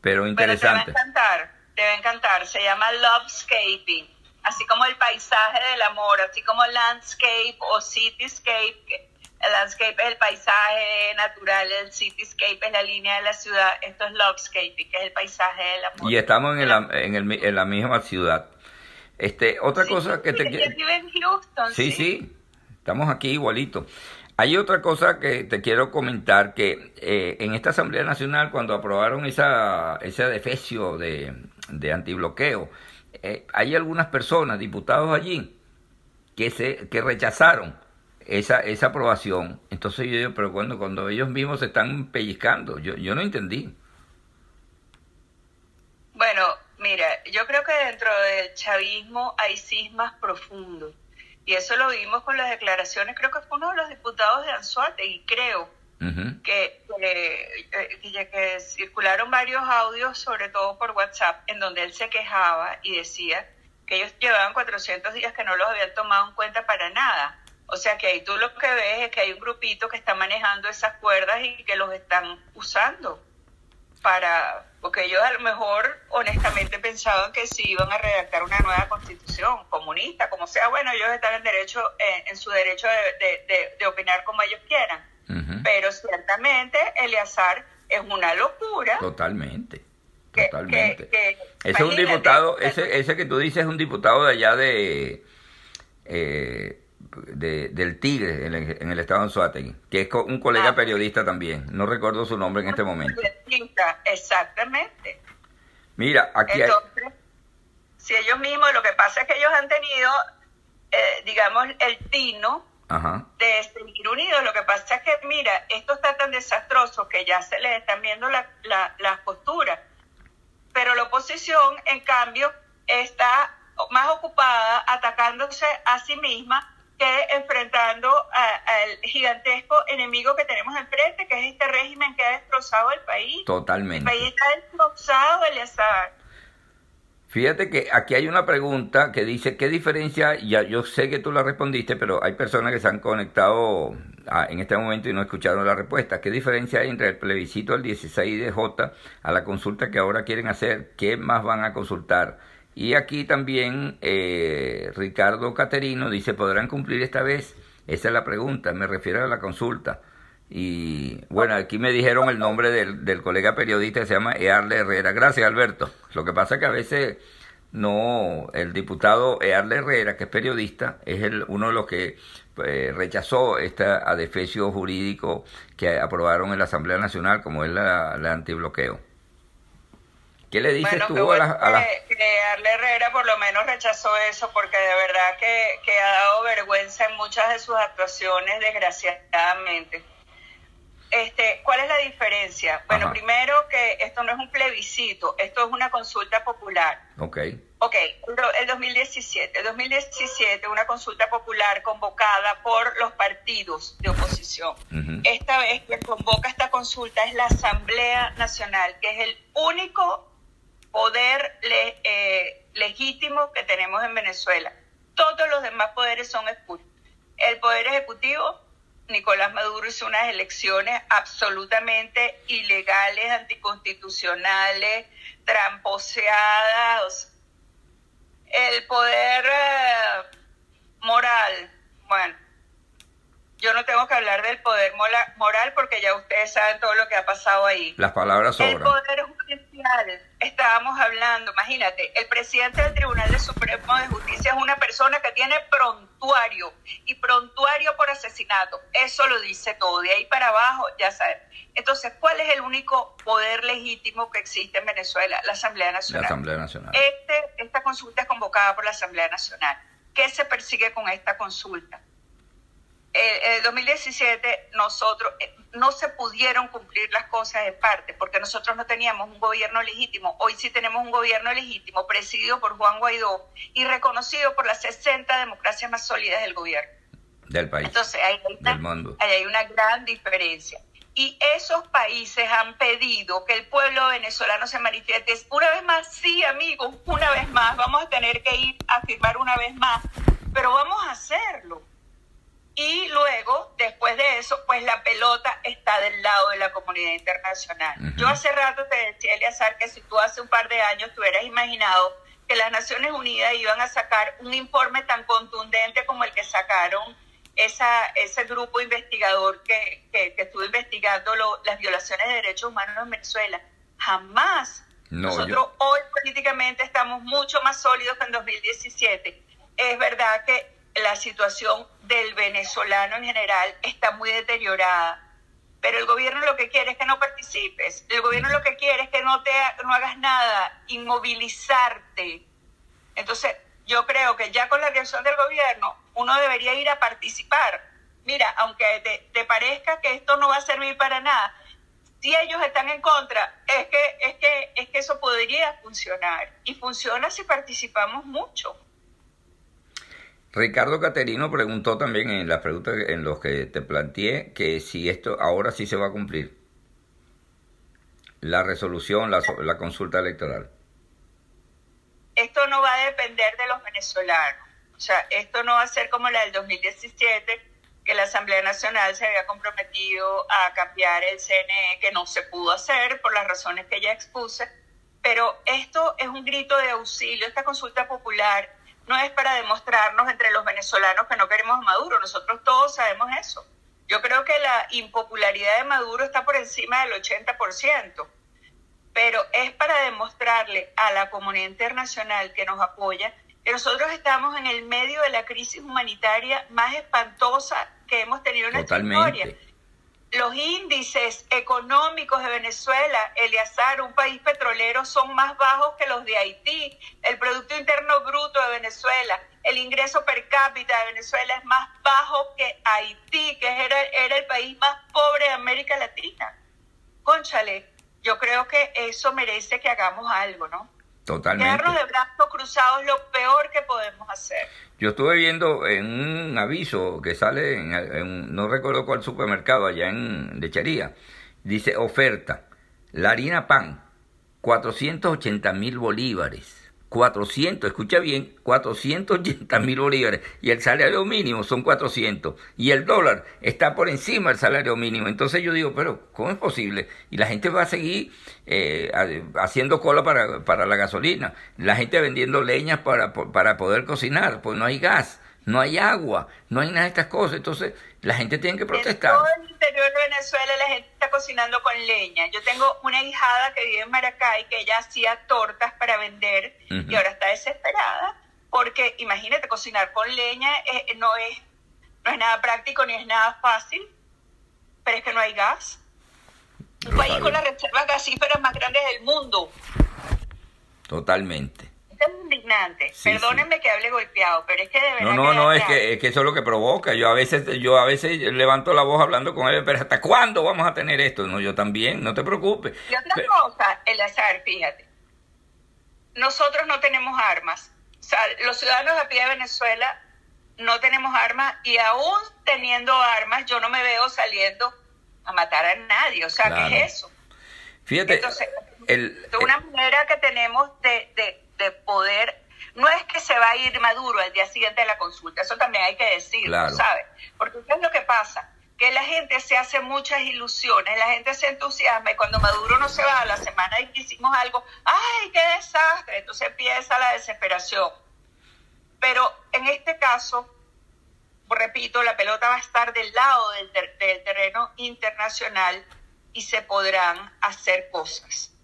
Pero interesante.
te va a encantar, te va a encantar. Se llama Lovescaping. Así como el paisaje del amor, así como landscape o cityscape. El landscape es el paisaje natural, el cityscape es la línea de la ciudad. Esto es lovescaping, que es el paisaje del amor.
Y estamos en, la, en, el, en la misma ciudad. Este, otra cosa que te quiero. sí, sí, estamos aquí igualito. Hay otra cosa que te quiero comentar, que eh, en esta Asamblea Nacional, cuando aprobaron esa, ese adefesio de, de antibloqueo, eh, hay algunas personas, diputados allí, que, se, que rechazaron esa, esa aprobación. Entonces yo digo, pero cuando, cuando ellos mismos se están pellizcando, yo, yo no entendí.
Bueno, mira, yo creo que dentro del chavismo hay cismas profundos y eso lo vimos con las declaraciones, creo que fue uno de los diputados de Anzuate, y creo que, que, que, circularon varios audios, sobre todo por WhatsApp, en donde él se quejaba y decía que ellos llevaban 400 días que no los habían tomado en cuenta para nada. O sea que ahí tú lo que ves es que hay un grupito que está manejando esas cuerdas y que los están usando para, porque ellos a lo mejor honestamente pensaban que si iban a redactar una nueva constitución comunista, como sea, bueno, ellos están en derecho, en, su derecho de, opinar como ellos quieran. Pero ciertamente Eleazar es una locura.
Totalmente. Totalmente. ese es un diputado, ese, ese que tú dices es un diputado de allá de... Eh, del Tigre en el, estado de Anzuategui, que es un colega ah. periodista también. No recuerdo su nombre en este momento.
Exactamente.
Mira, aquí Entonces,
Si ellos mismos, lo que pasa es que ellos han tenido, eh, digamos, el tino de seguir unidos. Lo que pasa es que, mira, esto está tan desastroso que ya se les están viendo las la, posturas. Pero la oposición, en cambio, está más ocupada atacándose a sí misma que enfrentando al gigantesco enemigo que tenemos enfrente, que es este régimen que ha destrozado el país.
Totalmente.
El país está destrozado, Eleazar.
Fíjate que aquí hay una pregunta que dice, ¿qué diferencia? Ya yo sé que tú la respondiste, pero hay personas que se han conectado en este momento y no escucharon la respuesta. ¿Qué diferencia hay entre el plebiscito del 16 de J a la consulta que ahora quieren hacer? ¿Qué más van a consultar? Y aquí también eh, Ricardo Caterino dice, ¿podrán cumplir esta vez? Esa es la pregunta, me refiero a la consulta. Y bueno, aquí me dijeron el nombre del, colega periodista que se llama Earle Herrera. Gracias, Alberto. Lo que pasa es que a veces no, el diputado Earle Herrera, que es periodista, es el, uno de los que eh, rechazó este adefesio jurídico que aprobaron en la Asamblea Nacional, como es la, la antibloqueo. ¿Qué le dices tú a
las... Que, Arle Herrera por lo menos rechazó eso porque de verdad que, que ha dado vergüenza en muchas de sus actuaciones, desgraciadamente. Este, ¿Cuál es la diferencia? Bueno, primero que esto no es un plebiscito, esto es una consulta popular.
Ok.
Ok, el 2017. El 2017, una consulta popular convocada por los partidos de oposición. Esta vez quien convoca esta consulta es la Asamblea Nacional, que es el único poder eh, legítimo que tenemos en Venezuela. Todos los demás poderes son espurios. El poder ejecutivo, Nicolás Maduro hizo unas elecciones absolutamente ilegales, anticonstitucionales, tramposeadas. El poder eh, moral, bueno, yo no tengo que hablar del poder moral porque ya ustedes saben todo lo que ha pasado ahí.
Las palabras sobran.
El poder judicial, estábamos hablando, imagínate, el presidente del Tribunal de Supremo de Justicia es una persona que tiene prontuario y prontuario por asesinato. Eso lo dice todo. De ahí para abajo, ya saben. Entonces, ¿cuál es el único poder legítimo que existe en Venezuela? La Asamblea Nacional.
La Asamblea Nacional.
Este, esta consulta es convocada por la Asamblea Nacional. ¿Qué se persigue con esta consulta? En el 2017 nosotros eh, no se pudieron cumplir las cosas de parte porque nosotros no teníamos un gobierno legítimo. Hoy sí tenemos un gobierno legítimo presidido por Juan Guaidó y reconocido por las 60 democracias más sólidas del gobierno.
Del país.
Entonces ahí, del mundo. ahí hay una gran diferencia. Y esos países han pedido que el pueblo venezolano se manifieste. Una vez más, sí, amigos, una vez más. Vamos a tener que ir a firmar una vez más, pero vamos a hacerlo y luego, después de eso, pues la pelota está del lado de la comunidad internacional. Yo hace rato te decía, Eliazar, que si tú hace un par de años te hubieras imaginado que las Naciones Unidas iban a sacar un informe tan contundente como el que sacaron esa, ese grupo investigador que, que, estuvo investigando las violaciones de derechos humanos en Venezuela. Jamás. Nosotros hoy políticamente estamos mucho más sólidos que en 2017. Es verdad que la situación del venezolano en general está muy deteriorada. Pero el gobierno lo que quiere es que no participes. El gobierno lo que quiere es que no, te, no hagas nada, inmovilizarte. Entonces, yo creo que ya con la reacción del gobierno, uno debería ir a participar. Mira, aunque te, te parezca que esto no va a servir para nada, si ellos están en contra, es que, es que, es que eso podría funcionar. Y funciona si participamos mucho.
Ricardo Caterino preguntó también en las preguntas en los que te planteé que si esto ahora sí se va a cumplir la resolución, la, la consulta electoral.
Esto no va a depender de los venezolanos. O sea, esto no va a ser como la del 2017, que la Asamblea Nacional se había comprometido a cambiar el CNE, que no se pudo hacer por las razones que ya expuse. Pero esto es un grito de auxilio, esta consulta popular no es para demostrarnos entre los venezolanos que no queremos a Maduro, nosotros todos sabemos eso. Yo creo que la impopularidad de Maduro está por encima del 80%, pero es para demostrarle a la comunidad internacional que nos apoya que nosotros estamos en el medio de la crisis humanitaria más espantosa que hemos tenido en nuestra historia los índices económicos de Venezuela, Eleazar, un país petrolero, son más bajos que los de Haití. El Producto Interno Bruto de Venezuela, el ingreso per cápita de Venezuela es más bajo que Haití, que era, era el país más pobre de América Latina. Conchale, yo creo que eso merece que hagamos algo, ¿no?
Totalmente.
Quedarnos de brazos cruzados es lo peor que podemos hacer.
Yo estuve viendo en un aviso que sale en, no recuerdo cuál supermercado allá en Lechería, dice oferta, la harina pan, 480 mil bolívares. 400, escucha bien, 480 mil bolívares y el salario mínimo son 400 y el dólar está por encima del salario mínimo. Entonces yo digo, pero ¿cómo es posible? Y la gente va a seguir eh, haciendo cola para, para la gasolina, la gente vendiendo leñas para, para poder cocinar, pues no hay gas no hay agua, no hay nada de estas cosas. Entonces, la gente tiene que protestar. En
todo el interior de Venezuela la gente está cocinando con leña. Yo tengo una hijada que vive en Maracay que ella hacía tortas para vender y ahora está desesperada porque imagínate, cocinar con leña eh, no, es, no es nada práctico ni es nada fácil, pero es que no hay gas. Un país con las reservas gasíferas más grandes del mundo.
Totalmente
es indignante. Perdónenme que hable golpeado, pero es que de verdad. No,
no, no, es que, es que eso es lo que provoca. Yo a veces yo a veces levanto la voz hablando con él, pero ¿hasta cuándo vamos a tener esto? No, yo también, no te preocupes.
Y otra cosa, el azar, fíjate. Nosotros no tenemos armas. O sea, los ciudadanos de pie de Venezuela no tenemos armas y aún teniendo armas, yo no me veo saliendo a matar a nadie. O sea, ¿qué es eso?
Fíjate. Entonces,
el, de una manera que tenemos de, de de poder no es que se va a ir Maduro al día siguiente de la consulta, eso también hay que decirlo, ¿sabes? Porque ¿qué es lo que pasa? Que la gente se hace muchas ilusiones, la gente se entusiasma y cuando Maduro no se va a la semana y que hicimos algo, ¡ay, qué desastre! Entonces empieza la desesperación. Pero en este caso, repito, la pelota va a estar del lado del, del terreno internacional y se podrán hacer cosas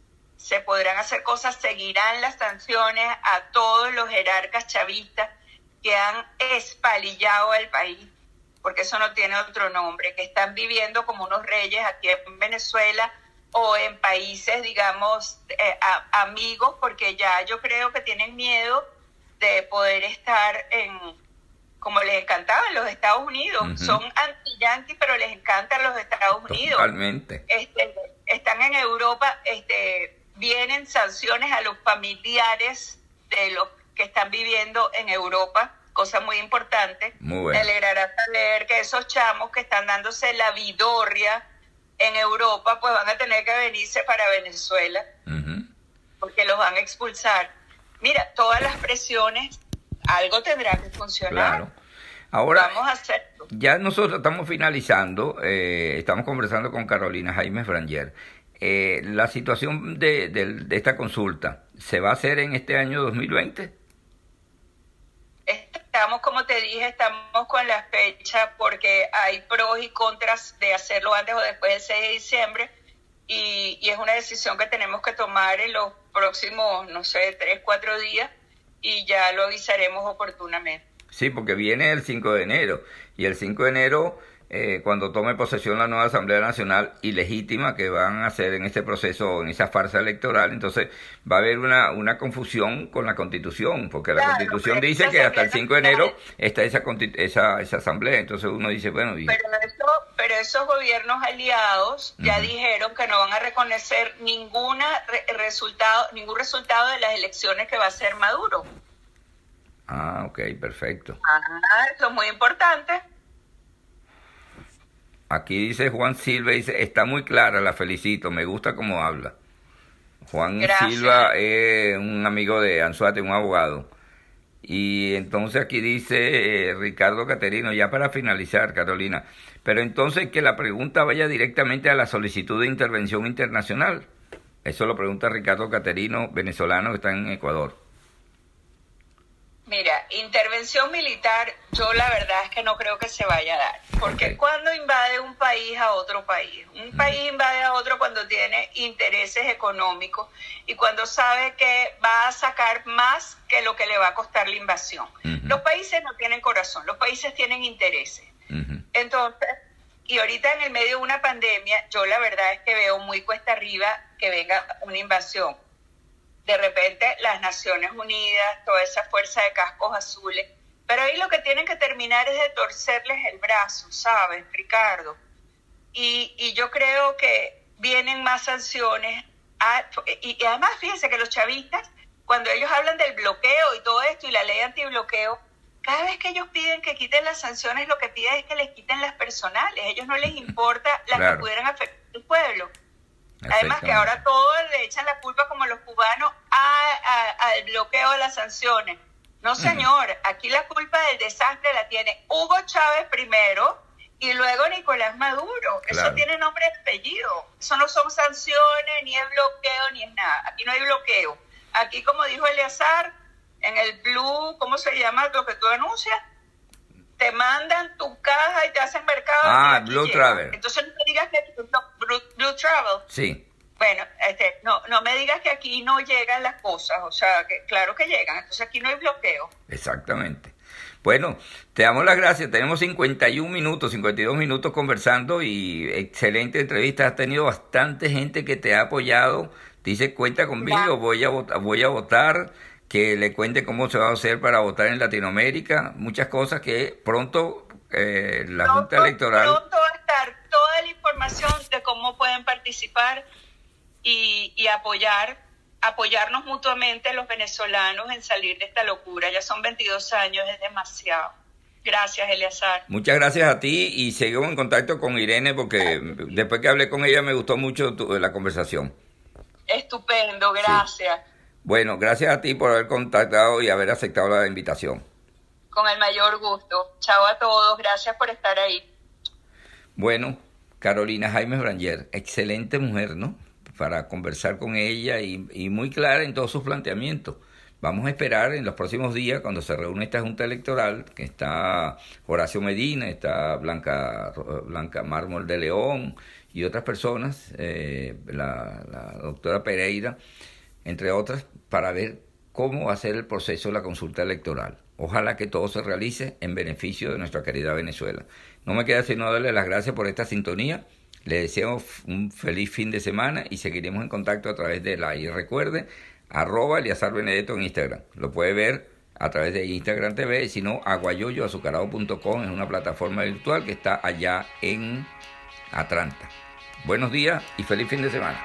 se podrán hacer cosas, seguirán las sanciones a todos los jerarcas chavistas que han espalillado al país, porque eso no tiene otro nombre, que están viviendo como unos reyes aquí en Venezuela o en países, digamos, eh, amigos, porque ya yo creo que tienen miedo de poder estar en, como les encantaba en los Estados Unidos. Son anti-yanquis, pero les encantan los Estados Unidos.
Totalmente.
Este, están en Europa, este, vienen sanciones a los familiares de los que están viviendo en Europa, cosa muy importante.
Muy
bueno. Me alegrará saber que esos chamos que están dándose la vidorria en Europa, pues van a tener que venirse para Venezuela, porque los van a expulsar. Mira, todas las presiones, algo tendrá que funcionar. Claro.
Ahora,
Vamos a hacerlo.
ya nosotros estamos finalizando, eh, estamos conversando con Carolina Jaime Franger. Eh, la situación de, de, esta consulta, ¿se va a hacer en este año 2020?
Estamos, como te dije, estamos con la fecha porque hay pros y contras de hacerlo antes o después del 6 de diciembre y, y es una decisión que tenemos que tomar en los próximos, no sé, 3, 4 días y ya lo avisaremos oportunamente.
Sí, porque viene el 5 de enero y el 5 de enero eh, cuando tome posesión la nueva Asamblea Nacional ilegítima que van a hacer en este proceso, en esa farsa electoral, entonces va a haber una, una confusión con la Constitución, porque la Constitución dice que hasta el 5 de enero está esa, esa, esa Asamblea, entonces uno dice, bueno...
Pero, pero esos gobiernos aliados ya dijeron que no van a reconocer ninguna resultado, ningún resultado de las elecciones que va a hacer Maduro.
Ah, ok, perfecto.
Ah, eso es muy importante.
Aquí dice Juan Silva, dice, está muy clara, la felicito, me gusta cómo habla. Juan
Gracias.
Silva es un amigo de Anzuate, un abogado. Y entonces aquí dice eh, Ricardo Caterino, ya para finalizar, Carolina, pero entonces que la pregunta vaya directamente a la solicitud de intervención internacional. Eso lo pregunta Ricardo Caterino, venezolano que está en Ecuador.
Mira, intervención militar, yo la verdad es que no creo que se vaya a dar. Porque cuando invade un país a otro país, un país invade a otro cuando tiene intereses económicos y cuando sabe que va a sacar más que lo que le va a costar la invasión. Los países no tienen corazón, los países tienen intereses. Entonces, y ahorita en el medio de una pandemia, yo la verdad es que veo muy cuesta arriba que venga una invasión. De repente las Naciones Unidas, toda esa fuerza de cascos azules, pero ahí lo que tienen que terminar es de torcerles el brazo, ¿sabes, Ricardo? Y, y yo creo que vienen más sanciones. a- y, y además, fíjense que los chavistas, cuando ellos hablan del bloqueo y todo esto y la ley antibloqueo, cada vez que ellos piden que quiten las sanciones, lo que piden es que les quiten las personales. A ellos no les importa las
Claro.
que pudieran afectar al pueblo. Además que ahora todos le echan la culpa como los cubanos al bloqueo de las sanciones. No, señor, aquí la culpa del desastre la tiene Hugo Chávez primero y luego Nicolás Maduro. Eso tiene nombre y apellido. Eso no son sanciones, ni es bloqueo, ni es nada. Aquí no hay bloqueo. Aquí, como dijo Eleazar, en el Blue, ¿cómo se llama lo que tú anuncias? Te mandan tu caja y te hacen mercado.
Ah,
aquí
Blue
llega.
Travel.
Entonces no me digas que no, Blue, Blue Travel.
Sí,
Bueno, este, no, no me digas que aquí no llegan las cosas, o sea, que claro que llegan, entonces aquí no hay bloqueo.
Exactamente. Bueno, te damos las gracias. Tenemos 51 minutos, 52 minutos conversando y excelente entrevista. Has tenido bastante gente que te ha apoyado. Dice, cuenta conmigo, voy a voy a votar, que le cuente cómo se va a hacer para votar en Latinoamérica. Muchas cosas que pronto eh, la Junta
Pronto-
Electoral...
Pronto va a estar toda la información de cómo pueden participar y, y apoyar, apoyarnos mutuamente los venezolanos en salir de esta locura. Ya son 22 años, es demasiado. Gracias, Eleazar.
Muchas gracias a ti y seguimos en contacto con Irene porque después que hablé con ella me gustó mucho tu- la conversación.
Estupendo, gracias.
Bueno, gracias a ti por haber contactado y haber aceptado la invitación.
Con el mayor gusto. Chao a todos, gracias por estar ahí.
Bueno, Carolina Jaime Branger, excelente mujer, ¿no? Para conversar con ella y, y muy clara en todos sus planteamientos. Vamos a esperar en los próximos días, cuando se reúne esta Junta Electoral, que está Horacio Medina, está Blanca, Blanca Mármol de León y otras personas, eh, la, la doctora Pereira, entre otras, para ver cómo va a ser el proceso de la consulta electoral. Ojalá que todo se realice en beneficio de nuestra querida Venezuela. No me queda sino darle las gracias por esta sintonía. Le deseo un feliz fin de semana y seguiremos en contacto a través de la. Y recuerde, arroba Eliazar Benedetto en Instagram. Lo puede ver a través de Instagram TV, si no, aguayoyoazucarado.com es una plataforma virtual que está allá en Atlanta. Buenos días y feliz fin de semana.